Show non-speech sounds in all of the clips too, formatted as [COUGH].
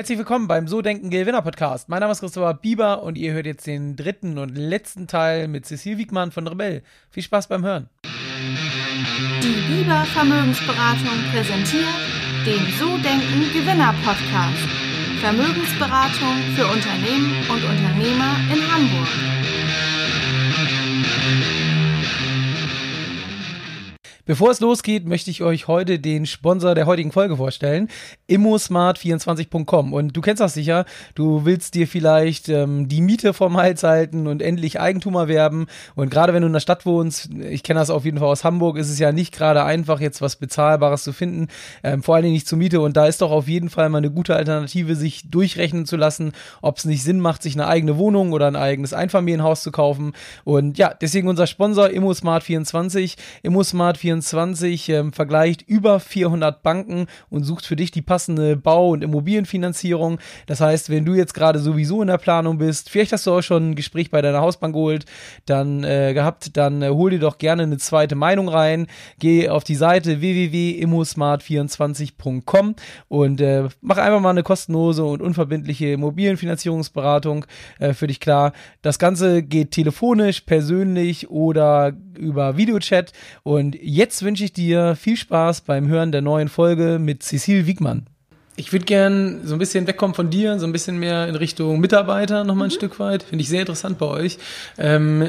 Herzlich willkommen beim So Denken Gewinner Podcast. Mein Name ist Christopher Bieber und ihr hört jetzt den dritten und letzten Teil mit Cecil Wiegmann von Rebell. Viel Spaß beim Hören. Die Bieber Vermögensberatung präsentiert den So Denken Gewinner Podcast. Vermögensberatung für Unternehmen und Unternehmer in Hamburg. Bevor es losgeht, möchte ich euch heute den Sponsor der heutigen Folge vorstellen, immosmart24.com. Und du kennst das sicher, du willst dir vielleicht ähm, die Miete vom Hals halten und endlich Eigentum erwerben. Und gerade wenn du in der Stadt wohnst, ich kenne das auf jeden Fall aus Hamburg, ist es ja nicht gerade einfach, jetzt was Bezahlbares zu finden, ähm, vor allen Dingen nicht zur Miete. Und da ist doch auf jeden Fall mal eine gute Alternative, sich durchrechnen zu lassen, ob es nicht Sinn macht, sich eine eigene Wohnung oder ein eigenes Einfamilienhaus zu kaufen. Und ja, deswegen unser Sponsor immosmart24, immosmart24 24 ähm, vergleicht über 400 Banken und sucht für dich die passende Bau- und Immobilienfinanzierung. Das heißt, wenn du jetzt gerade sowieso in der Planung bist, vielleicht hast du auch schon ein Gespräch bei deiner Hausbank geholt, dann äh, gehabt, dann äh, hol dir doch gerne eine zweite Meinung rein. Geh auf die Seite www.immosmart24.com und äh, mach einfach mal eine kostenlose und unverbindliche Immobilienfinanzierungsberatung äh, für dich klar. Das Ganze geht telefonisch, persönlich oder über Videochat und jetzt jetzt wünsche ich dir viel Spaß beim Hören der neuen Folge mit Cecil Wiegmann. Ich würde gern so ein bisschen wegkommen von dir, so ein bisschen mehr in Richtung Mitarbeiter nochmal ein mhm. Stück weit. Finde ich sehr interessant bei euch. Ähm,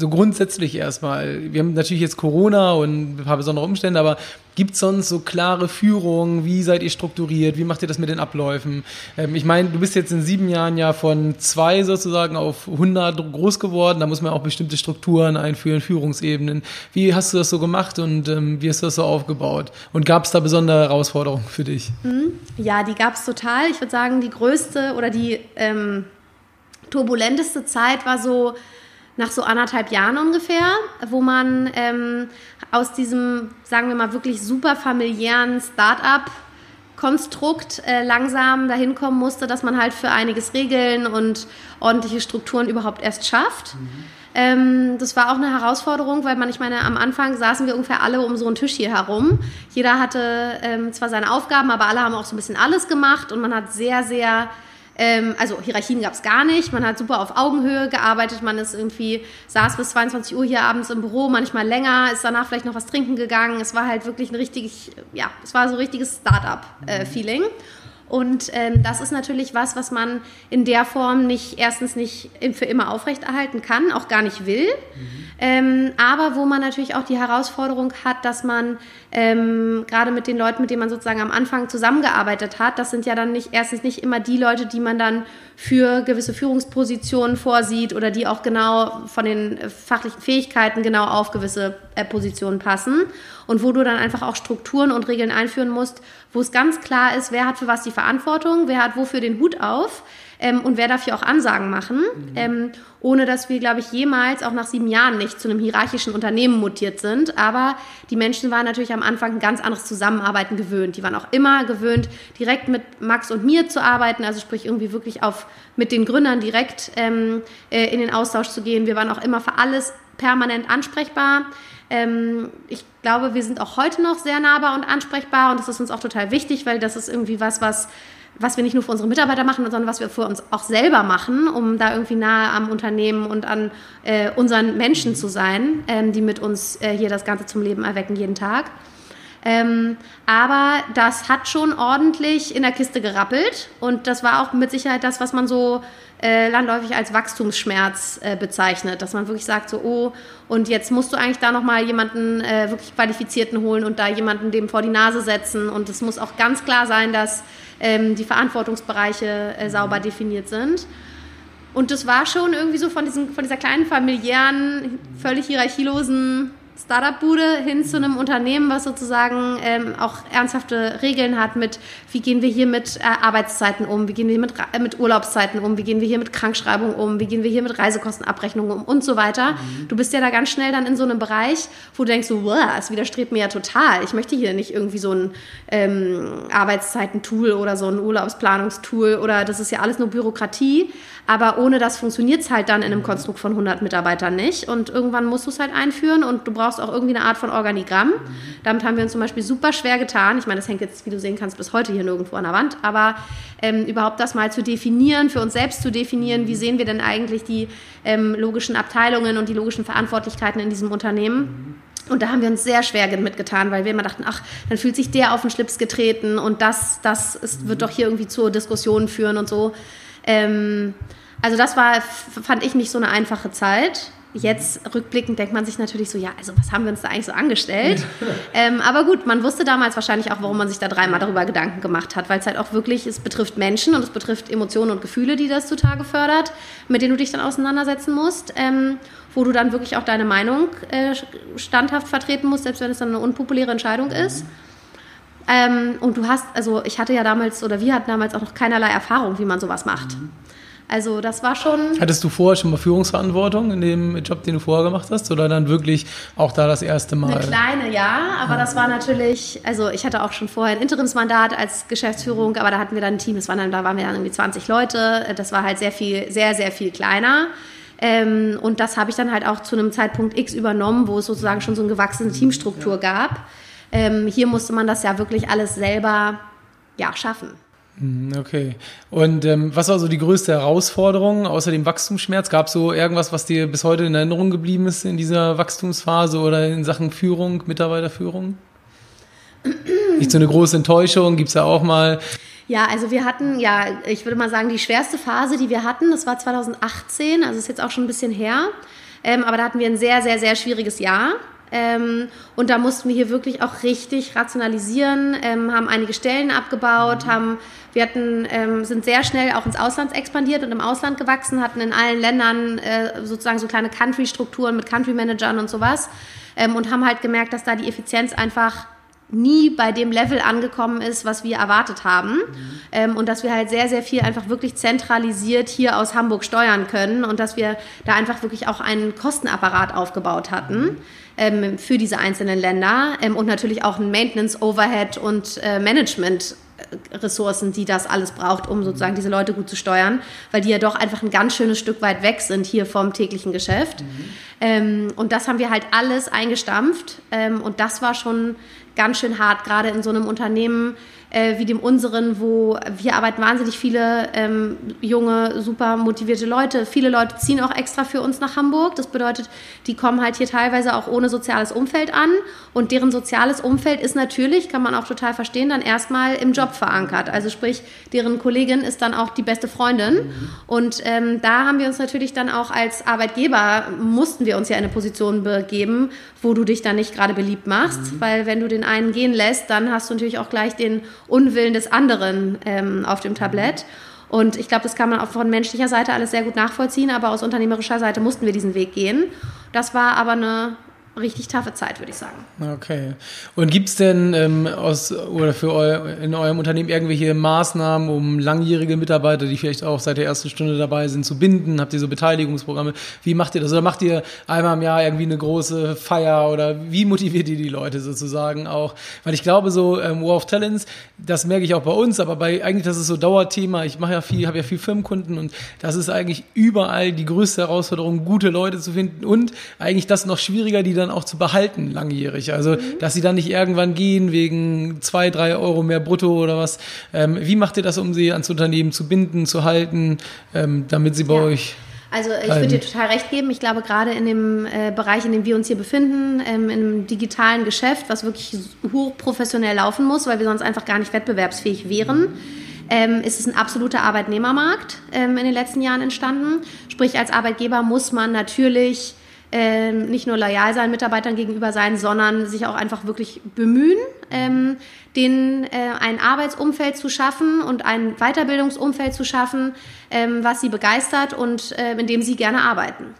so grundsätzlich erstmal. Wir haben natürlich jetzt Corona und ein paar besondere Umstände, aber gibt es sonst so klare Führungen? Wie seid ihr strukturiert? Wie macht ihr das mit den Abläufen? Ähm, ich meine, du bist jetzt in sieben Jahren ja von zwei sozusagen auf 100 groß geworden. Da muss man auch bestimmte Strukturen einführen, Führungsebenen. Wie hast du das so gemacht und ähm, wie hast du das so aufgebaut? Und gab es da besondere Herausforderungen für dich? Mhm. Ja, die gab es total. Ich würde sagen, die größte oder die ähm, turbulenteste Zeit war so nach so anderthalb Jahren ungefähr, wo man ähm, aus diesem, sagen wir mal, wirklich super familiären Start-up Konstrukt äh, langsam dahin kommen musste, dass man halt für einiges Regeln und ordentliche Strukturen überhaupt erst schafft. Mhm. Ähm, das war auch eine Herausforderung, weil man, ich meine, am Anfang saßen wir ungefähr alle um so einen Tisch hier herum. Jeder hatte ähm, zwar seine Aufgaben, aber alle haben auch so ein bisschen alles gemacht und man hat sehr, sehr ähm, also Hierarchien gab es gar nicht. Man hat super auf Augenhöhe gearbeitet. Man ist irgendwie, saß bis 22 Uhr hier abends im Büro, manchmal länger, ist danach vielleicht noch was trinken gegangen. Es war halt wirklich ein richtig, ja, es war so ein richtiges Start-up-Feeling. Äh, und ähm, das ist natürlich was, was man in der Form nicht erstens nicht für immer aufrechterhalten kann, auch gar nicht will. Mhm. Ähm, aber wo man natürlich auch die Herausforderung hat, dass man ähm, gerade mit den Leuten, mit denen man sozusagen am Anfang zusammengearbeitet hat, das sind ja dann nicht erstens nicht immer die Leute, die man dann für gewisse Führungspositionen vorsieht oder die auch genau von den fachlichen Fähigkeiten genau auf gewisse äh, Positionen passen und wo du dann einfach auch Strukturen und Regeln einführen musst, wo es ganz klar ist, wer hat für was die Verantwortung, wer hat wofür den Hut auf ähm, und wer darf hier auch Ansagen machen, mhm. ähm, ohne dass wir, glaube ich, jemals auch nach sieben Jahren nicht zu einem hierarchischen Unternehmen mutiert sind. Aber die Menschen waren natürlich am Anfang ein ganz anderes Zusammenarbeiten gewöhnt. Die waren auch immer gewöhnt, direkt mit Max und mir zu arbeiten, also sprich irgendwie wirklich auf mit den Gründern direkt ähm, äh, in den Austausch zu gehen. Wir waren auch immer für alles permanent ansprechbar. Ähm, ich glaube, wir sind auch heute noch sehr nahbar und ansprechbar und das ist uns auch total wichtig, weil das ist irgendwie was, was was wir nicht nur für unsere Mitarbeiter machen, sondern was wir für uns auch selber machen, um da irgendwie nahe am Unternehmen und an äh, unseren Menschen zu sein, ähm, die mit uns äh, hier das Ganze zum Leben erwecken jeden Tag. Ähm, aber das hat schon ordentlich in der Kiste gerappelt und das war auch mit Sicherheit das, was man so äh, landläufig als Wachstumsschmerz äh, bezeichnet, dass man wirklich sagt so, oh, und jetzt musst du eigentlich da nochmal jemanden äh, wirklich Qualifizierten holen und da jemanden dem vor die Nase setzen und es muss auch ganz klar sein, dass ähm, die Verantwortungsbereiche äh, sauber definiert sind. Und das war schon irgendwie so von, diesem, von dieser kleinen familiären, völlig hierarchielosen Startup-Bude hin zu einem Unternehmen, was sozusagen ähm, auch ernsthafte Regeln hat mit, wie gehen wir hier mit äh, Arbeitszeiten um, wie gehen wir hier mit, äh, mit Urlaubszeiten um, wie gehen wir hier mit Krankschreibung um, wie gehen wir hier mit Reisekostenabrechnung um und so weiter. Mhm. Du bist ja da ganz schnell dann in so einem Bereich, wo du denkst, so, wow, es widerstrebt mir ja total. Ich möchte hier nicht irgendwie so ein ähm, Arbeitszeiten-Tool oder so ein Urlaubsplanungstool oder das ist ja alles nur Bürokratie. Aber ohne das funktioniert es halt dann in einem Konstrukt von 100 Mitarbeitern nicht. Und irgendwann musst du es halt einführen und du brauchst auch irgendwie eine Art von Organigramm. Damit haben wir uns zum Beispiel super schwer getan. Ich meine, das hängt jetzt, wie du sehen kannst, bis heute hier nirgendwo an der Wand. Aber ähm, überhaupt das mal zu definieren, für uns selbst zu definieren, wie sehen wir denn eigentlich die ähm, logischen Abteilungen und die logischen Verantwortlichkeiten in diesem Unternehmen. Und da haben wir uns sehr schwer mitgetan, weil wir immer dachten, ach, dann fühlt sich der auf den Schlips getreten und das, das ist, wird doch hier irgendwie zur Diskussion führen und so. Ähm, also das war, fand ich nicht so eine einfache Zeit. Jetzt rückblickend denkt man sich natürlich so, ja, also was haben wir uns da eigentlich so angestellt? [LAUGHS] ähm, aber gut, man wusste damals wahrscheinlich auch, warum man sich da dreimal darüber Gedanken gemacht hat, weil es halt auch wirklich, es betrifft Menschen und es betrifft Emotionen und Gefühle, die das zutage fördert, mit denen du dich dann auseinandersetzen musst, ähm, wo du dann wirklich auch deine Meinung äh, standhaft vertreten musst, selbst wenn es dann eine unpopuläre Entscheidung ist. Ähm, und du hast, also ich hatte ja damals, oder wir hatten damals auch noch keinerlei Erfahrung, wie man sowas macht. Mhm. Also das war schon. Hattest du vorher schon mal Führungsverantwortung in dem Job, den du vorher gemacht hast? Oder dann wirklich auch da das erste Mal? Eine kleine, ja. Aber das war natürlich, also ich hatte auch schon vorher ein Interimsmandat als Geschäftsführung, aber da hatten wir dann ein Team, das waren dann, da waren wir dann irgendwie 20 Leute. Das war halt sehr viel, sehr, sehr viel kleiner. Ähm, und das habe ich dann halt auch zu einem Zeitpunkt X übernommen, wo es sozusagen schon so eine gewachsene Teamstruktur gab. Ähm, hier musste man das ja wirklich alles selber ja, schaffen. Hm, okay. Und ähm, was war so die größte Herausforderung außer dem Wachstumsschmerz? Gab es so irgendwas, was dir bis heute in Erinnerung geblieben ist in dieser Wachstumsphase oder in Sachen Führung, Mitarbeiterführung? Nicht so eine große Enttäuschung? Gibt es da auch mal? Ja, also wir hatten, ja, ich würde mal sagen, die schwerste Phase, die wir hatten, das war 2018, also ist jetzt auch schon ein bisschen her. Ähm, aber da hatten wir ein sehr, sehr, sehr schwieriges Jahr. Ähm, und da mussten wir hier wirklich auch richtig rationalisieren, ähm, haben einige Stellen abgebaut, mhm. haben, wir hatten, ähm, sind sehr schnell auch ins Ausland expandiert und im Ausland gewachsen, hatten in allen Ländern äh, sozusagen so kleine Country-Strukturen mit Country-Managern und sowas ähm, und haben halt gemerkt, dass da die Effizienz einfach nie bei dem Level angekommen ist, was wir erwartet haben. Mhm. Ähm, und dass wir halt sehr, sehr viel einfach wirklich zentralisiert hier aus Hamburg steuern können und dass wir da einfach wirklich auch einen Kostenapparat aufgebaut hatten. Mhm ähm, für diese einzelnen Länder ähm, und natürlich auch ein Maintenance, Overhead und äh, Management. Ressourcen, die das alles braucht, um sozusagen diese Leute gut zu steuern, weil die ja doch einfach ein ganz schönes Stück weit weg sind hier vom täglichen Geschäft. Mhm. Ähm, und das haben wir halt alles eingestampft ähm, und das war schon ganz schön hart, gerade in so einem Unternehmen, äh, wie dem unseren, wo wir arbeiten wahnsinnig viele ähm, junge, super motivierte Leute. Viele Leute ziehen auch extra für uns nach Hamburg. Das bedeutet, die kommen halt hier teilweise auch ohne soziales Umfeld an und deren soziales Umfeld ist natürlich, kann man auch total verstehen, dann erstmal im Job verankert. Also sprich, deren Kollegin ist dann auch die beste Freundin mhm. und ähm, da haben wir uns natürlich dann auch als Arbeitgeber, mussten wir uns ja in eine Position begeben, wo du dich dann nicht gerade beliebt machst, mhm. weil wenn du den einen gehen lässt, dann hast du natürlich auch gleich den Unwillen des anderen ähm, auf dem Tablett. Und ich glaube, das kann man auch von menschlicher Seite alles sehr gut nachvollziehen, aber aus unternehmerischer Seite mussten wir diesen Weg gehen. Das war aber eine richtig taffe Zeit, würde ich sagen. Okay. Und gibt es denn ähm, aus oder für eu, in eurem Unternehmen irgendwelche Maßnahmen, um langjährige Mitarbeiter, die vielleicht auch seit der ersten Stunde dabei sind, zu binden? Habt ihr so Beteiligungsprogramme? Wie macht ihr das? Oder macht ihr einmal im Jahr irgendwie eine große Feier oder wie motiviert ihr die Leute sozusagen auch? Weil ich glaube, so ähm, War of Talents, das merke ich auch bei uns, aber bei eigentlich das ist so Dauerthema. Ich mache ja viel, habe ja viel Firmenkunden und das ist eigentlich überall die größte Herausforderung, gute Leute zu finden und eigentlich das noch schwieriger, die dann dann auch zu behalten langjährig. Also, mhm. dass sie dann nicht irgendwann gehen wegen zwei, drei Euro mehr brutto oder was. Ähm, wie macht ihr das, um sie ans Unternehmen zu binden, zu halten, ähm, damit sie bei ja. euch also ich würde dir total recht geben. Ich glaube, gerade in dem äh, Bereich, in dem wir uns hier befinden, ähm, im digitalen Geschäft, was wirklich hochprofessionell laufen muss, weil wir sonst einfach gar nicht wettbewerbsfähig wären, ähm, ist es ein absoluter Arbeitnehmermarkt ähm, in den letzten Jahren entstanden. Sprich, als Arbeitgeber muss man natürlich ähm, nicht nur loyal sein Mitarbeitern gegenüber sein, sondern sich auch einfach wirklich bemühen, ähm, denen äh, ein Arbeitsumfeld zu schaffen und ein Weiterbildungsumfeld zu schaffen, ähm, was sie begeistert und äh, in dem sie gerne arbeiten.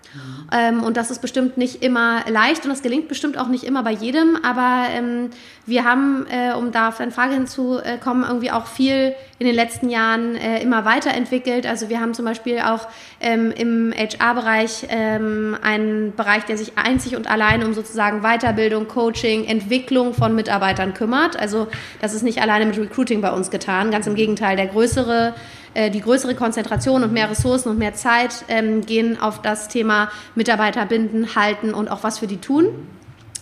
Ähm, und das ist bestimmt nicht immer leicht und das gelingt bestimmt auch nicht immer bei jedem, aber ähm, wir haben, äh, um da auf deine Frage hinzukommen, irgendwie auch viel in den letzten Jahren äh, immer weiterentwickelt. Also wir haben zum Beispiel auch ähm, im HR-Bereich ähm, einen Bereich, der sich einzig und allein um sozusagen Weiterbildung, Coaching, Entwicklung von Mitarbeitern kümmert. Also das ist nicht alleine mit Recruiting bei uns getan. Ganz im Gegenteil, der größere äh, die größere Konzentration und mehr Ressourcen und mehr Zeit ähm, gehen auf das Thema Mitarbeiter binden, halten und auch was für die tun.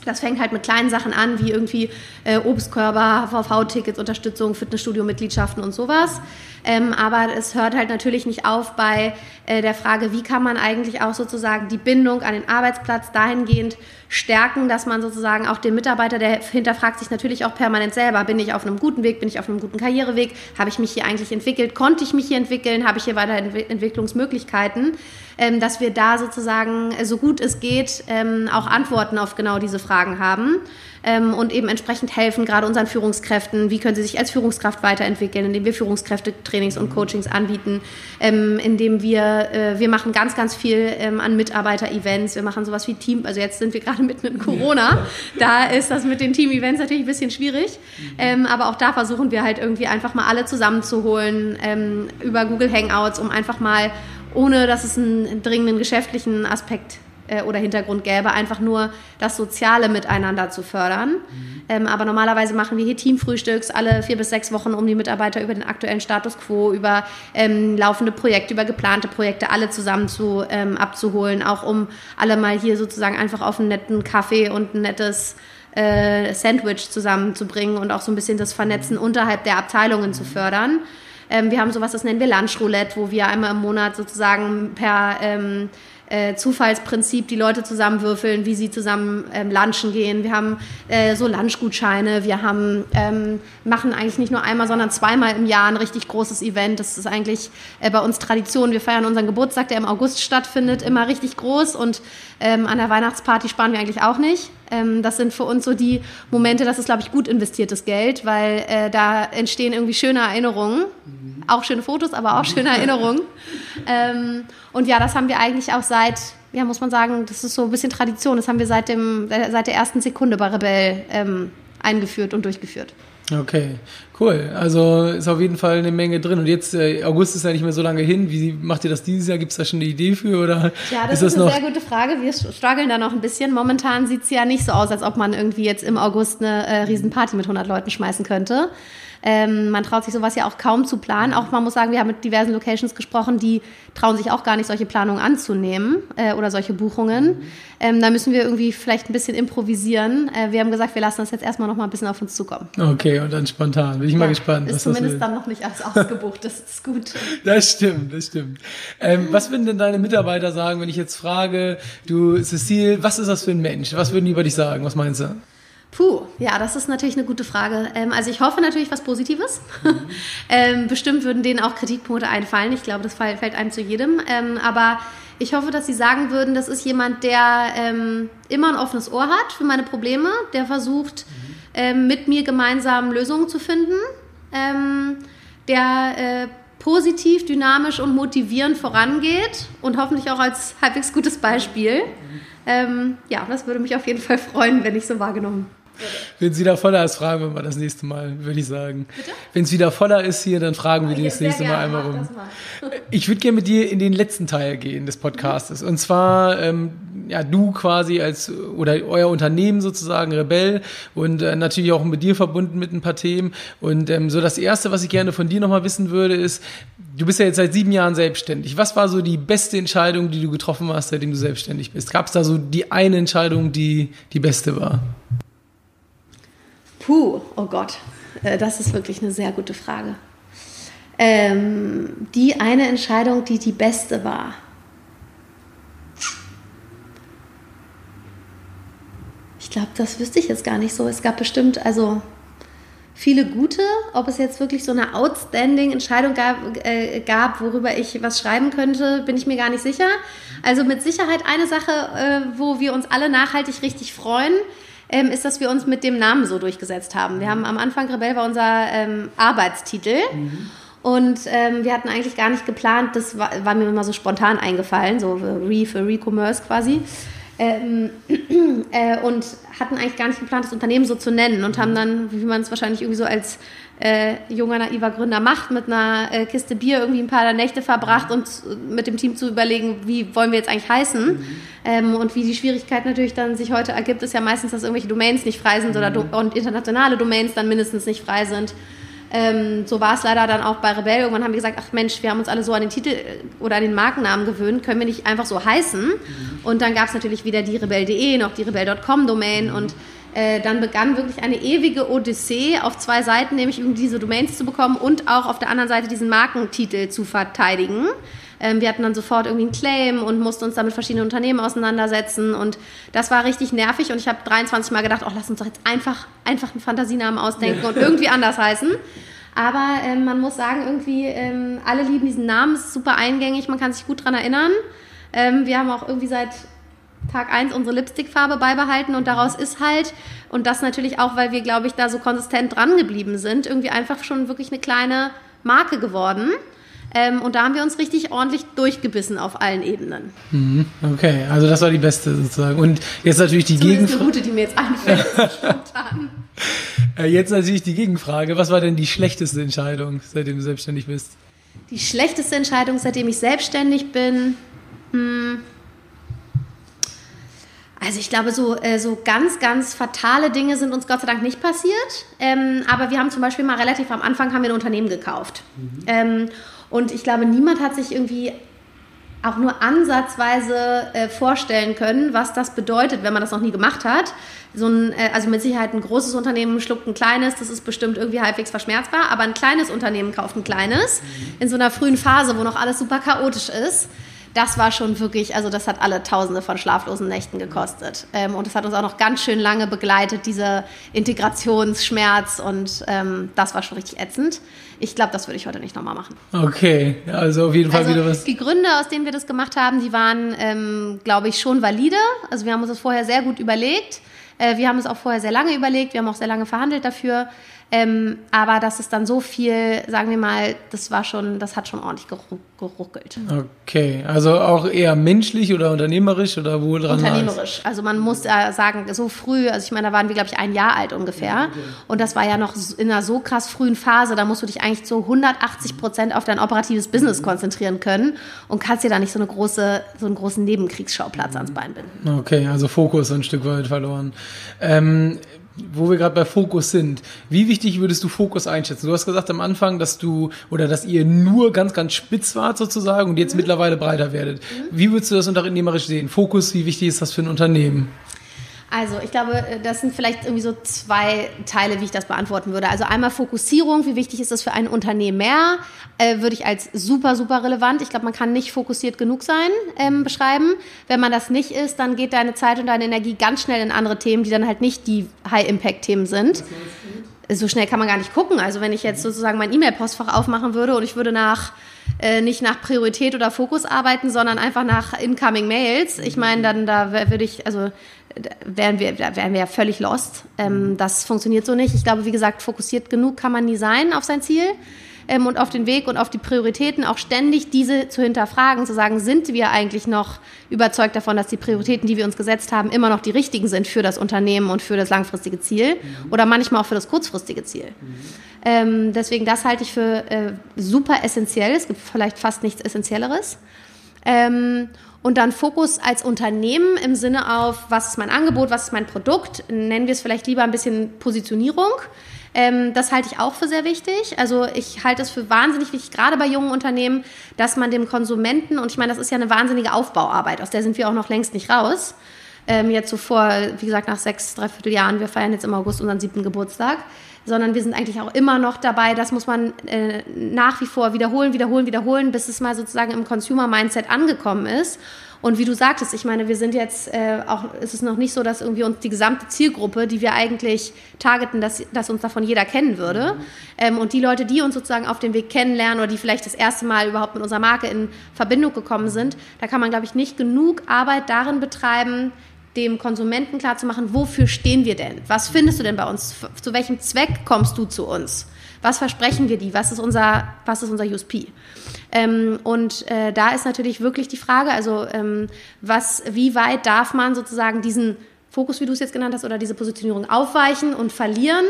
Das fängt halt mit kleinen Sachen an, wie irgendwie äh, Obstkörper, HVV-Tickets, Unterstützung, Fitnessstudio-Mitgliedschaften und sowas. Ähm, aber es hört halt natürlich nicht auf bei äh, der Frage, wie kann man eigentlich auch sozusagen die Bindung an den Arbeitsplatz dahingehend stärken, dass man sozusagen auch den Mitarbeiter, der hinterfragt sich natürlich auch permanent selber, bin ich auf einem guten Weg, bin ich auf einem guten Karriereweg, habe ich mich hier eigentlich entwickelt, konnte ich mich hier entwickeln, habe ich hier weiter Entwicklungsmöglichkeiten, ähm, dass wir da sozusagen äh, so gut es geht ähm, auch Antworten auf genau diese Fragen haben ähm, und eben entsprechend helfen, gerade unseren Führungskräften, wie können sie sich als Führungskraft weiterentwickeln, indem wir Führungskräftetrainings und Coachings anbieten, ähm, indem wir, äh, wir machen ganz, ganz viel ähm, an Mitarbeiter-Events, wir machen sowas wie Team, also jetzt sind wir gerade mitten in Corona, da ist das mit den Team-Events natürlich ein bisschen schwierig, ähm, aber auch da versuchen wir halt irgendwie einfach mal alle zusammenzuholen über Google Hangouts, um einfach mal ohne dass es einen dringenden geschäftlichen Aspekt äh, oder Hintergrund gäbe, einfach nur das soziale Miteinander zu fördern. Mhm. Ähm, aber normalerweise machen wir hier Teamfrühstücks alle vier bis sechs Wochen, um die Mitarbeiter über den aktuellen Status quo, über ähm, laufende Projekte, über geplante Projekte alle zusammen zu, ähm, abzuholen, auch um alle mal hier sozusagen einfach auf einen netten Kaffee und ein nettes äh, Sandwich zusammenzubringen und auch so ein bisschen das Vernetzen mhm. unterhalb der Abteilungen zu fördern. Ähm, wir haben sowas, das nennen wir Lunchroulette, wo wir einmal im Monat sozusagen per ähm, äh, Zufallsprinzip die Leute zusammenwürfeln, wie sie zusammen ähm, lunchen gehen. Wir haben äh, so Lunchgutscheine. Wir haben, ähm, machen eigentlich nicht nur einmal, sondern zweimal im Jahr ein richtig großes Event. Das ist eigentlich äh, bei uns Tradition. Wir feiern unseren Geburtstag, der im August stattfindet, immer richtig groß und ähm, an der Weihnachtsparty sparen wir eigentlich auch nicht. Ähm, das sind für uns so die Momente, das ist, glaube ich, gut investiertes Geld, weil äh, da entstehen irgendwie schöne Erinnerungen. Auch schöne Fotos, aber auch schöne Erinnerungen. [LAUGHS] Ähm, und ja, das haben wir eigentlich auch seit, ja, muss man sagen, das ist so ein bisschen Tradition. Das haben wir seit, dem, seit der ersten Sekunde bei Rebell ähm, eingeführt und durchgeführt. Okay, cool. Also ist auf jeden Fall eine Menge drin. Und jetzt, äh, August ist ja nicht mehr so lange hin. Wie macht ihr das dieses Jahr? Gibt es da schon eine Idee für? Oder ja, das ist, das ist eine sehr gute Frage. Wir strugglen da noch ein bisschen. Momentan sieht es ja nicht so aus, als ob man irgendwie jetzt im August eine äh, Riesenparty mit 100 Leuten schmeißen könnte. Ähm, man traut sich sowas ja auch kaum zu planen. Auch man muss sagen, wir haben mit diversen Locations gesprochen, die trauen sich auch gar nicht, solche Planungen anzunehmen äh, oder solche Buchungen. Ähm, da müssen wir irgendwie vielleicht ein bisschen improvisieren. Äh, wir haben gesagt, wir lassen das jetzt erstmal noch mal ein bisschen auf uns zukommen. Okay, und dann spontan. Bin ich ja, mal gespannt. Ist zumindest dann noch nicht alles ausgebucht. Das ist gut. [LAUGHS] das stimmt, das stimmt. Ähm, was würden denn deine Mitarbeiter sagen, wenn ich jetzt frage, du Cecile, was ist das für ein Mensch? Was würden die über dich sagen? Was meinst du? Puh, ja, das ist natürlich eine gute Frage. Ähm, also ich hoffe natürlich was Positives. Mhm. [LAUGHS] ähm, bestimmt würden denen auch Kritikpunkte einfallen. Ich glaube, das fällt einem zu jedem. Ähm, aber ich hoffe, dass sie sagen würden, das ist jemand, der ähm, immer ein offenes Ohr hat für meine Probleme, der versucht, mhm. Ähm, mit mir gemeinsam Lösungen zu finden, ähm, der äh, positiv, dynamisch und motivierend vorangeht und hoffentlich auch als halbwegs gutes Beispiel. Mhm. ja, das würde mich auf jeden Fall freuen, wenn ich so wahrgenommen wenn es wieder voller ist, fragen wir mal das nächste Mal, würde ich sagen. Wenn es wieder voller ist hier, dann fragen wir okay, das nächste Mal einmal rum. [LAUGHS] Ich würde gerne mit dir in den letzten Teil gehen des Podcastes. Und zwar, ähm, ja, du quasi als, oder euer Unternehmen sozusagen, Rebell, und äh, natürlich auch mit dir verbunden mit ein paar Themen. Und ähm, so das Erste, was ich gerne von dir nochmal wissen würde, ist, du bist ja jetzt seit sieben Jahren selbstständig. Was war so die beste Entscheidung, die du getroffen hast, seitdem du selbstständig bist? Gab es da so die eine Entscheidung, die die beste war? Puh, oh Gott, äh, das ist wirklich eine sehr gute Frage. Ähm, die eine Entscheidung, die die beste war. Ich glaube, das wüsste ich jetzt gar nicht so. Es gab bestimmt, also viele gute. Ob es jetzt wirklich so eine outstanding Entscheidung gab, äh, gab, worüber ich was schreiben könnte, bin ich mir gar nicht sicher. Also mit Sicherheit eine Sache, äh, wo wir uns alle nachhaltig richtig freuen, ähm, ist, dass wir uns mit dem Namen so durchgesetzt haben. Wir haben am Anfang, Rebell war unser ähm, Arbeitstitel. Mhm. Und ähm, wir hatten eigentlich gar nicht geplant, das war, war, mir immer so spontan eingefallen, so Re für Recommerce quasi. Ähm, [CLEARS THROAT] äh, und hatten eigentlich gar nicht geplant, das Unternehmen so zu nennen und haben dann, wie man es wahrscheinlich irgendwie so als äh, junger, naiver Gründer macht, mit einer äh, Kiste Bier irgendwie ein paar Nächte verbracht und mit dem Team zu überlegen, wie wollen wir jetzt eigentlich heißen. Mhm. Ähm, und wie die Schwierigkeit natürlich dann sich heute ergibt, ist ja meistens, dass irgendwelche Domains nicht frei sind mhm. oder und internationale Domains dann mindestens nicht frei sind. Ähm, so war es leider dann auch bei Rebell. Irgendwann haben wir gesagt, ach Mensch, wir haben uns alle so an den Titel äh, oder an den Markennamen gewöhnt, können wir nicht einfach so heißen? Mhm. Und dann gab es natürlich wieder die Rebell.de, noch die Rebell.com-Domain mhm. und äh, dann begann wirklich eine ewige Odyssee auf zwei Seiten, nämlich diese Domains zu bekommen und auch auf der anderen Seite diesen Markentitel zu verteidigen. Ähm, wir hatten dann sofort irgendwie einen Claim und mussten uns dann mit verschiedenen Unternehmen auseinandersetzen und das war richtig nervig und ich habe 23 Mal gedacht, oh, lass uns doch jetzt einfach, einfach einen Fantasienamen ausdenken ja. und irgendwie anders [LAUGHS] heißen. Aber ähm, man muss sagen, irgendwie ähm, alle lieben diesen Namen, es ist super eingängig, man kann sich gut daran erinnern. Ähm, wir haben auch irgendwie seit Tag 1 unsere Lipstickfarbe beibehalten und daraus ist halt, und das natürlich auch, weil wir, glaube ich, da so konsistent dran geblieben sind, irgendwie einfach schon wirklich eine kleine Marke geworden. Ähm, und da haben wir uns richtig ordentlich durchgebissen auf allen Ebenen. Mhm, okay, also das war die beste sozusagen. Und jetzt natürlich die Gegenfrage. eine gute, die mir jetzt einfällt, [LAUGHS] spontan. Äh, jetzt natürlich die Gegenfrage. Was war denn die schlechteste Entscheidung, seitdem du selbstständig bist? Die schlechteste Entscheidung, seitdem ich selbstständig bin. Hm. Also ich glaube, so, äh, so ganz, ganz fatale Dinge sind uns Gott sei Dank nicht passiert. Ähm, aber wir haben zum Beispiel mal relativ am Anfang haben wir ein Unternehmen gekauft. Mhm. Ähm, und ich glaube, niemand hat sich irgendwie auch nur ansatzweise äh, vorstellen können, was das bedeutet, wenn man das noch nie gemacht hat. So ein, äh, also mit Sicherheit ein großes Unternehmen schluckt ein kleines, das ist bestimmt irgendwie halbwegs verschmerzbar, aber ein kleines Unternehmen kauft ein kleines. In so einer frühen Phase, wo noch alles super chaotisch ist das war schon wirklich, also das hat alle Tausende von schlaflosen Nächten gekostet. Ähm, und es hat uns auch noch ganz schön lange begleitet, dieser Integrationsschmerz. Und ähm, das war schon richtig ätzend. Ich glaube, das würde ich heute nicht nochmal machen. Okay, also auf jeden Fall also wieder was. Die Gründe, aus denen wir das gemacht haben, die waren, ähm, glaube ich, schon valide. Also wir haben uns das vorher sehr gut überlegt. Äh, wir haben es auch vorher sehr lange überlegt. Wir haben auch sehr lange verhandelt dafür. Ähm, aber das ist dann so viel, sagen wir mal, das war schon, das hat schon ordentlich geruckelt. Okay, also auch eher menschlich oder unternehmerisch oder wo dran? Unternehmerisch. Also man muss ja sagen, so früh, also ich meine, da waren wir, glaube ich, ein Jahr alt ungefähr. Ja, okay. Und das war ja noch in einer so krass frühen Phase, da musst du dich eigentlich zu 180 Prozent auf dein operatives Business konzentrieren können und kannst dir da nicht so, eine große, so einen großen Nebenkriegsschauplatz ans Bein binden. Okay, also Fokus ein Stück weit verloren. Ähm, wo wir gerade bei Fokus sind, wie wichtig würdest du Fokus einschätzen? Du hast gesagt am Anfang, dass du oder dass ihr nur ganz, ganz spitz wart sozusagen und jetzt mhm. mittlerweile breiter werdet. Mhm. Wie würdest du das unternehmerisch sehen? Fokus, wie wichtig ist das für ein Unternehmen? Also ich glaube, äh, das sind vielleicht irgendwie so zwei Teile, wie ich das beantworten würde. Also einmal Fokussierung, wie wichtig ist das für ein Unternehmen mehr, äh, würde ich als super, super relevant. Ich glaube, man kann nicht fokussiert genug sein, ähm, beschreiben. Wenn man das nicht ist, dann geht deine Zeit und deine Energie ganz schnell in andere Themen, die dann halt nicht die High-Impact-Themen sind. So schnell kann man gar nicht gucken. Also wenn ich jetzt sozusagen mein E-Mail-Postfach aufmachen würde und ich würde nach äh, nicht nach Priorität oder Fokus arbeiten, sondern einfach nach incoming Mails. Ich meine, dann da würde ich, also wären wir, wären wir ja völlig lost. Ähm, das funktioniert so nicht. Ich glaube, wie gesagt, fokussiert genug kann man nie sein auf sein Ziel ähm, und auf den Weg und auf die Prioritäten, auch ständig diese zu hinterfragen, zu sagen, sind wir eigentlich noch überzeugt davon, dass die Prioritäten, die wir uns gesetzt haben, immer noch die richtigen sind für das Unternehmen und für das langfristige Ziel mhm. oder manchmal auch für das kurzfristige Ziel. Mhm. Ähm, deswegen, das halte ich für äh, super essentiell. Es gibt vielleicht fast nichts Essentielleres. Ähm, und dann Fokus als Unternehmen im Sinne auf, was ist mein Angebot, was ist mein Produkt, nennen wir es vielleicht lieber ein bisschen Positionierung. Ähm, das halte ich auch für sehr wichtig. Also ich halte es für wahnsinnig wichtig, gerade bei jungen Unternehmen, dass man dem Konsumenten, und ich meine, das ist ja eine wahnsinnige Aufbauarbeit, aus der sind wir auch noch längst nicht raus. Ähm, jetzt so vor, wie gesagt, nach sechs, dreiviertel Jahren, wir feiern jetzt im August unseren siebten Geburtstag sondern wir sind eigentlich auch immer noch dabei, das muss man äh, nach wie vor wiederholen, wiederholen, wiederholen, bis es mal sozusagen im Consumer-Mindset angekommen ist. Und wie du sagtest, ich meine, wir sind jetzt äh, auch, ist es noch nicht so, dass irgendwie uns die gesamte Zielgruppe, die wir eigentlich targeten, dass, dass uns davon jeder kennen würde. Mhm. Ähm, und die Leute, die uns sozusagen auf dem Weg kennenlernen oder die vielleicht das erste Mal überhaupt mit unserer Marke in Verbindung gekommen sind, da kann man, glaube ich, nicht genug Arbeit darin betreiben, dem Konsumenten klarzumachen, wofür stehen wir denn? Was findest du denn bei uns? Zu welchem Zweck kommst du zu uns? Was versprechen wir die? Was ist unser, was ist unser USP? Ähm, und äh, da ist natürlich wirklich die Frage, also ähm, was, wie weit darf man sozusagen diesen Fokus, wie du es jetzt genannt hast, oder diese Positionierung aufweichen und verlieren.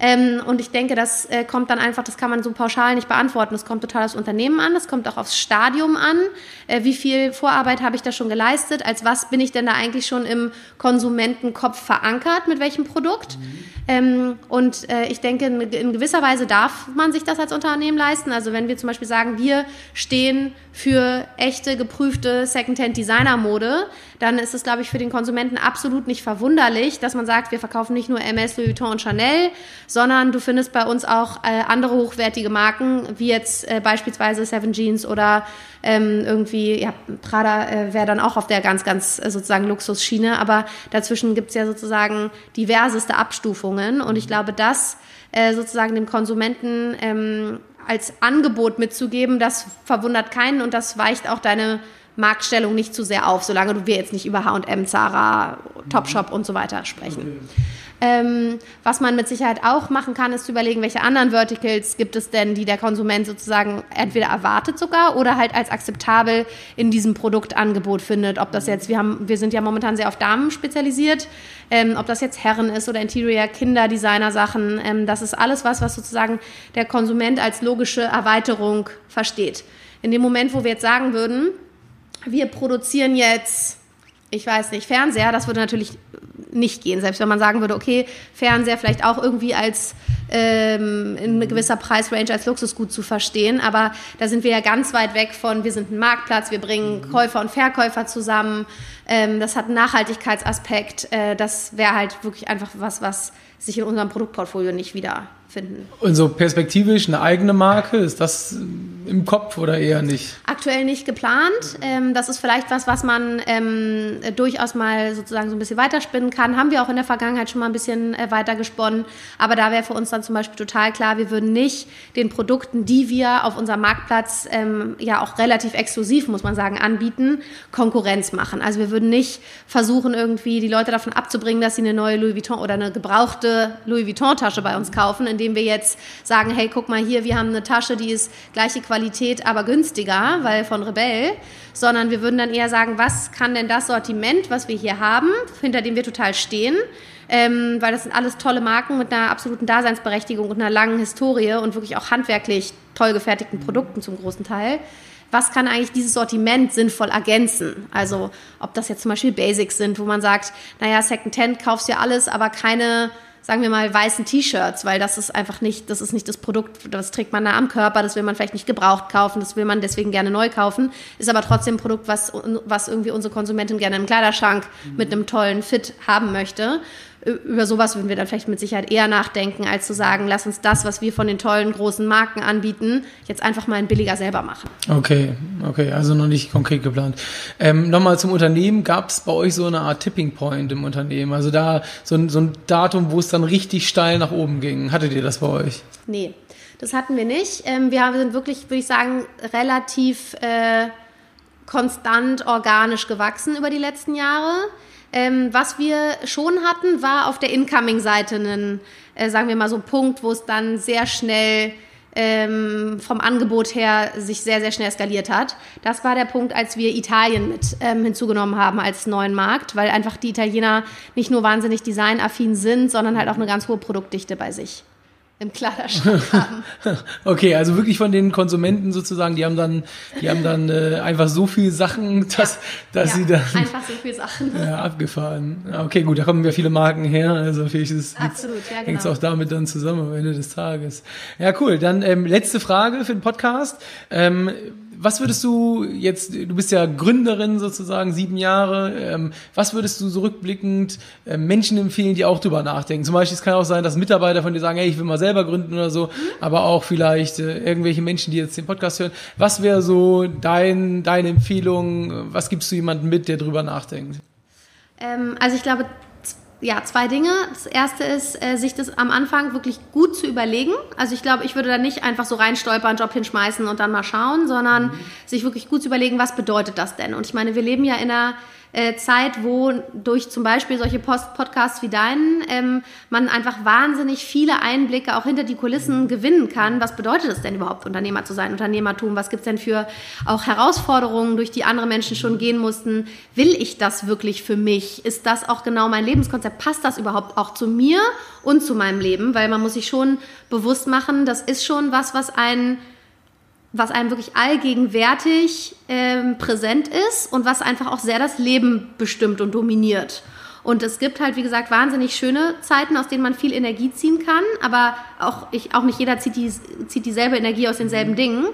Ähm, und ich denke, das äh, kommt dann einfach, das kann man so pauschal nicht beantworten. Das kommt total aufs Unternehmen an, das kommt auch aufs Stadium an. Äh, wie viel Vorarbeit habe ich da schon geleistet? Als was bin ich denn da eigentlich schon im Konsumentenkopf verankert? Mit welchem Produkt? Mhm. Ähm, und äh, ich denke, in, in gewisser Weise darf man sich das als Unternehmen leisten. Also wenn wir zum Beispiel sagen, wir stehen für echte, geprüfte Secondhand-Designer-Mode, dann ist es, glaube ich, für den Konsumenten absolut nicht verwunderlich, dass man sagt, wir verkaufen nicht nur MS, Louis Vuitton und Chanel, sondern du findest bei uns auch äh, andere hochwertige Marken, wie jetzt äh, beispielsweise Seven Jeans oder ähm, irgendwie, ja, Prada äh, wäre dann auch auf der ganz, ganz äh, sozusagen Luxusschiene, aber dazwischen gibt es ja sozusagen diverseste Abstufungen. Und ich glaube, das äh, sozusagen dem Konsumenten ähm, als Angebot mitzugeben, das verwundert keinen und das weicht auch deine Marktstellung nicht zu sehr auf, solange wir jetzt nicht über H&M, Zara, Topshop und so weiter sprechen. Okay. Ähm, was man mit Sicherheit auch machen kann, ist zu überlegen, welche anderen Verticals gibt es denn, die der Konsument sozusagen entweder erwartet sogar oder halt als akzeptabel in diesem Produktangebot findet. Ob das jetzt, wir haben, wir sind ja momentan sehr auf Damen spezialisiert, ähm, ob das jetzt Herren ist oder Interior, Kinder, Designer Sachen, ähm, das ist alles was, was sozusagen der Konsument als logische Erweiterung versteht. In dem Moment, wo wir jetzt sagen würden, wir produzieren jetzt, ich weiß nicht, Fernseher, das würde natürlich nicht gehen. Selbst wenn man sagen würde, okay, Fernseher vielleicht auch irgendwie als ähm, in gewisser Preisrange als Luxusgut zu verstehen. Aber da sind wir ja ganz weit weg von, wir sind ein Marktplatz, wir bringen mhm. Käufer und Verkäufer zusammen. Ähm, das hat einen Nachhaltigkeitsaspekt. Äh, das wäre halt wirklich einfach was, was sich in unserem Produktportfolio nicht wiederfinden. Und so perspektivisch eine eigene Marke, ist das im Kopf oder eher nicht? Aktuell nicht geplant. Ähm, das ist vielleicht was, was man ähm, durchaus mal sozusagen so ein bisschen weiterspinnen kann. Haben wir auch in der Vergangenheit schon mal ein bisschen äh, weitergesponnen. Aber da wäre für uns dann zum Beispiel total klar, wir würden nicht den Produkten, die wir auf unserem Marktplatz ähm, ja auch relativ exklusiv, muss man sagen, anbieten, Konkurrenz machen. Also wir würden nicht versuchen, irgendwie die Leute davon abzubringen, dass sie eine neue Louis Vuitton oder eine gebrauchte gebrauchte Louis Vuitton-Tasche bei uns kaufen, indem wir jetzt sagen, hey, guck mal hier, wir haben eine Tasche, die ist gleiche Qualität, aber günstiger, weil von Rebell, sondern wir würden dann eher sagen, was kann denn das Sortiment, was wir hier haben, hinter dem wir total stehen, ähm, weil das sind alles tolle Marken mit einer absoluten Daseinsberechtigung und einer langen Historie und wirklich auch handwerklich toll gefertigten Produkten zum großen Teil. Was kann eigentlich dieses Sortiment sinnvoll ergänzen? Also ob das jetzt zum Beispiel Basics sind, wo man sagt, naja, Secondhand kaufst ja alles, aber keine sagen wir mal, weißen T-Shirts, weil das ist einfach nicht, das ist nicht das Produkt, das trägt man da am Körper, das will man vielleicht nicht gebraucht kaufen, das will man deswegen gerne neu kaufen, ist aber trotzdem ein Produkt, was, was irgendwie unsere Konsumentin gerne im Kleiderschrank mhm. mit einem tollen Fit haben möchte über sowas würden wir dann vielleicht mit Sicherheit eher nachdenken, als zu sagen, lass uns das, was wir von den tollen großen Marken anbieten, jetzt einfach mal ein billiger selber machen. Okay, okay, also noch nicht konkret geplant. Ähm, Nochmal zum Unternehmen, gab es bei euch so eine Art Tipping Point im Unternehmen? Also da so ein, so ein Datum, wo es dann richtig steil nach oben ging. Hattet ihr das bei euch? Nee, das hatten wir nicht. Ähm, wir sind wirklich, würde ich sagen, relativ äh, konstant organisch gewachsen über die letzten Jahre. Ähm, was wir schon hatten, war auf der Incoming-Seite ein, äh, sagen wir mal so, Punkt, wo es dann sehr schnell ähm, vom Angebot her sich sehr, sehr schnell skaliert hat. Das war der Punkt, als wir Italien mit ähm, hinzugenommen haben als neuen Markt, weil einfach die Italiener nicht nur wahnsinnig designaffin sind, sondern halt auch eine ganz hohe Produktdichte bei sich im Kleiderschrank [LAUGHS] haben. okay, also wirklich von den Konsumenten sozusagen, die haben dann, die haben dann äh, einfach so viel Sachen, dass, dass ja, sie dann einfach so viel Sachen [LAUGHS] ja, abgefahren. Okay, gut, da kommen ja viele Marken her, also vielleicht ist Absolut, ja, genau. hängt es auch damit dann zusammen am Ende des Tages. Ja, cool. Dann ähm, letzte Frage für den Podcast. Ähm, was würdest du jetzt, du bist ja Gründerin sozusagen, sieben Jahre, ähm, was würdest du so rückblickend äh, Menschen empfehlen, die auch drüber nachdenken? Zum Beispiel, es kann auch sein, dass Mitarbeiter von dir sagen, hey, ich will mal selber gründen oder so, mhm. aber auch vielleicht äh, irgendwelche Menschen, die jetzt den Podcast hören. Was wäre so dein, deine Empfehlung? Was gibst du jemandem mit, der drüber nachdenkt? Ähm, also ich glaube, ja, zwei Dinge. Das erste ist, äh, sich das am Anfang wirklich gut zu überlegen. Also ich glaube, ich würde da nicht einfach so reinstolpern, Job hinschmeißen und dann mal schauen, sondern mhm. sich wirklich gut zu überlegen, was bedeutet das denn? Und ich meine, wir leben ja in einer äh, Zeit, wo durch zum Beispiel solche Post Podcasts wie deinen ähm, man einfach wahnsinnig viele Einblicke auch hinter die Kulissen gewinnen kann. Was bedeutet es denn überhaupt, Unternehmer zu sein, Unternehmertum? Was gibt es denn für auch Herausforderungen, durch die andere Menschen schon gehen mussten? Will ich das wirklich für mich? Ist das auch genau mein Lebenskonzept? Passt das überhaupt auch zu mir und zu meinem Leben? Weil man muss sich schon bewusst machen, das ist schon was, was einen was einem wirklich allgegenwärtig ähm, präsent ist und was einfach auch sehr das Leben bestimmt und dominiert. Und es gibt halt, wie gesagt, wahnsinnig schöne Zeiten, aus denen man viel Energie ziehen kann, aber auch, ich, auch nicht jeder zieht, die, zieht dieselbe Energie aus denselben Dingen.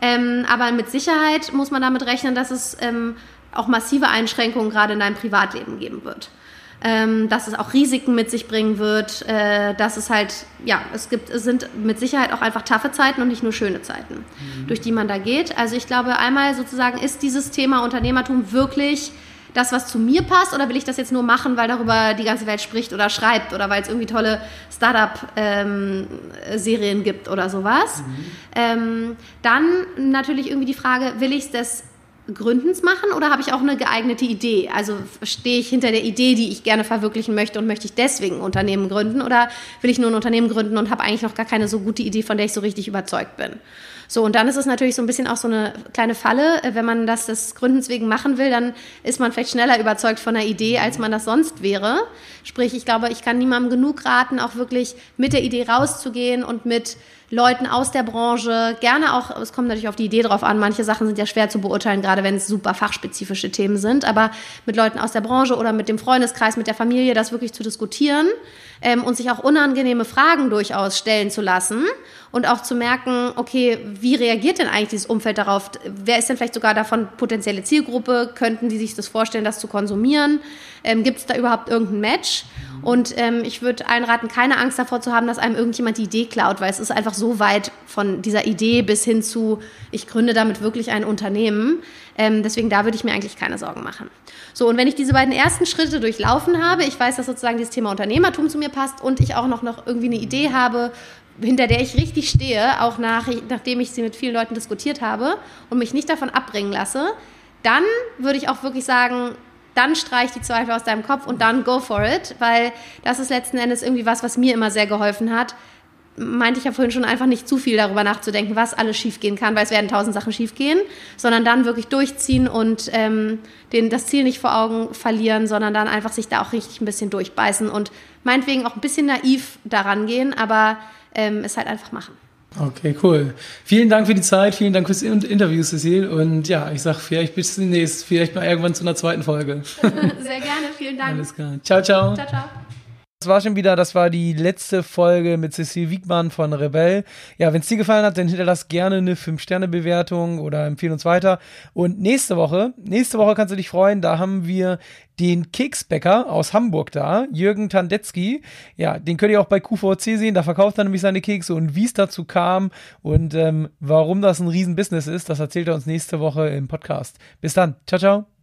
Ähm, aber mit Sicherheit muss man damit rechnen, dass es ähm, auch massive Einschränkungen gerade in deinem Privatleben geben wird ähm, dass es auch Risiken mit sich bringen wird, äh, dass es halt, ja, es gibt, es sind mit Sicherheit auch einfach taffe Zeiten und nicht nur schöne Zeiten, mhm. durch die man da geht. Also ich glaube, einmal sozusagen ist dieses Thema Unternehmertum wirklich das, was zu mir passt, oder will ich das jetzt nur machen, weil darüber die ganze Welt spricht oder schreibt oder weil es irgendwie tolle Startup-Serien ähm, gibt oder sowas? Mhm. Ähm, dann natürlich irgendwie die Frage, will ich es Gründens machen oder habe ich auch eine geeignete Idee? Also stehe ich hinter der Idee, die ich gerne verwirklichen möchte und möchte ich deswegen ein Unternehmen gründen oder will ich nur ein Unternehmen gründen und habe eigentlich noch gar keine so gute Idee, von der ich so richtig überzeugt bin? So, und dann ist es natürlich so ein bisschen auch so eine kleine Falle. Wenn man das des Gründens wegen machen will, dann ist man vielleicht schneller überzeugt von einer Idee, als man das sonst wäre. Sprich, ich glaube, ich kann niemandem genug raten, auch wirklich mit der Idee rauszugehen und mit Leuten aus der Branche, gerne auch, es kommt natürlich auf die Idee drauf an, manche Sachen sind ja schwer zu beurteilen, gerade wenn es super fachspezifische Themen sind, aber mit Leuten aus der Branche oder mit dem Freundeskreis, mit der Familie, das wirklich zu diskutieren ähm, und sich auch unangenehme Fragen durchaus stellen zu lassen und auch zu merken, okay, wie reagiert denn eigentlich dieses Umfeld darauf? Wer ist denn vielleicht sogar davon potenzielle Zielgruppe? Könnten die sich das vorstellen, das zu konsumieren? Ähm, Gibt es da überhaupt irgendein Match? Und ähm, ich würde einraten, keine Angst davor zu haben, dass einem irgendjemand die Idee klaut, weil es ist einfach so weit von dieser Idee bis hin zu, ich gründe damit wirklich ein Unternehmen. Ähm, deswegen da würde ich mir eigentlich keine Sorgen machen. So, und wenn ich diese beiden ersten Schritte durchlaufen habe, ich weiß, dass sozusagen dieses Thema Unternehmertum zu mir passt und ich auch noch, noch irgendwie eine Idee habe, hinter der ich richtig stehe, auch nach, nachdem ich sie mit vielen Leuten diskutiert habe und mich nicht davon abbringen lasse, dann würde ich auch wirklich sagen, dann streich die Zweifel aus deinem Kopf und dann go for it, weil das ist letzten Endes irgendwie was, was mir immer sehr geholfen hat. Meinte ich ja vorhin schon einfach nicht zu viel darüber nachzudenken, was alles schiefgehen kann, weil es werden tausend Sachen schiefgehen, sondern dann wirklich durchziehen und ähm, den, das Ziel nicht vor Augen verlieren, sondern dann einfach sich da auch richtig ein bisschen durchbeißen und meinetwegen auch ein bisschen naiv daran gehen, aber ähm, es halt einfach machen. Okay, cool. Vielen Dank für die Zeit, vielen Dank fürs Interview, Cecil. Und ja, ich sag vielleicht bis demnächst, vielleicht mal irgendwann zu einer zweiten Folge. [LAUGHS] Sehr gerne, vielen Dank. Alles klar. Ciao, ciao. Ciao, ciao. Das war schon wieder, das war die letzte Folge mit Cecil Wiegmann von Rebell. Ja, wenn es dir gefallen hat, dann hinterlass gerne eine 5-Sterne-Bewertung oder empfehle uns weiter. Und nächste Woche, nächste Woche kannst du dich freuen, da haben wir den Keksbäcker aus Hamburg da, Jürgen Tandetzky. Ja, den könnt ihr auch bei QVC sehen, da verkauft er nämlich seine Kekse und wie es dazu kam und ähm, warum das ein Riesenbusiness ist, das erzählt er uns nächste Woche im Podcast. Bis dann, ciao, ciao.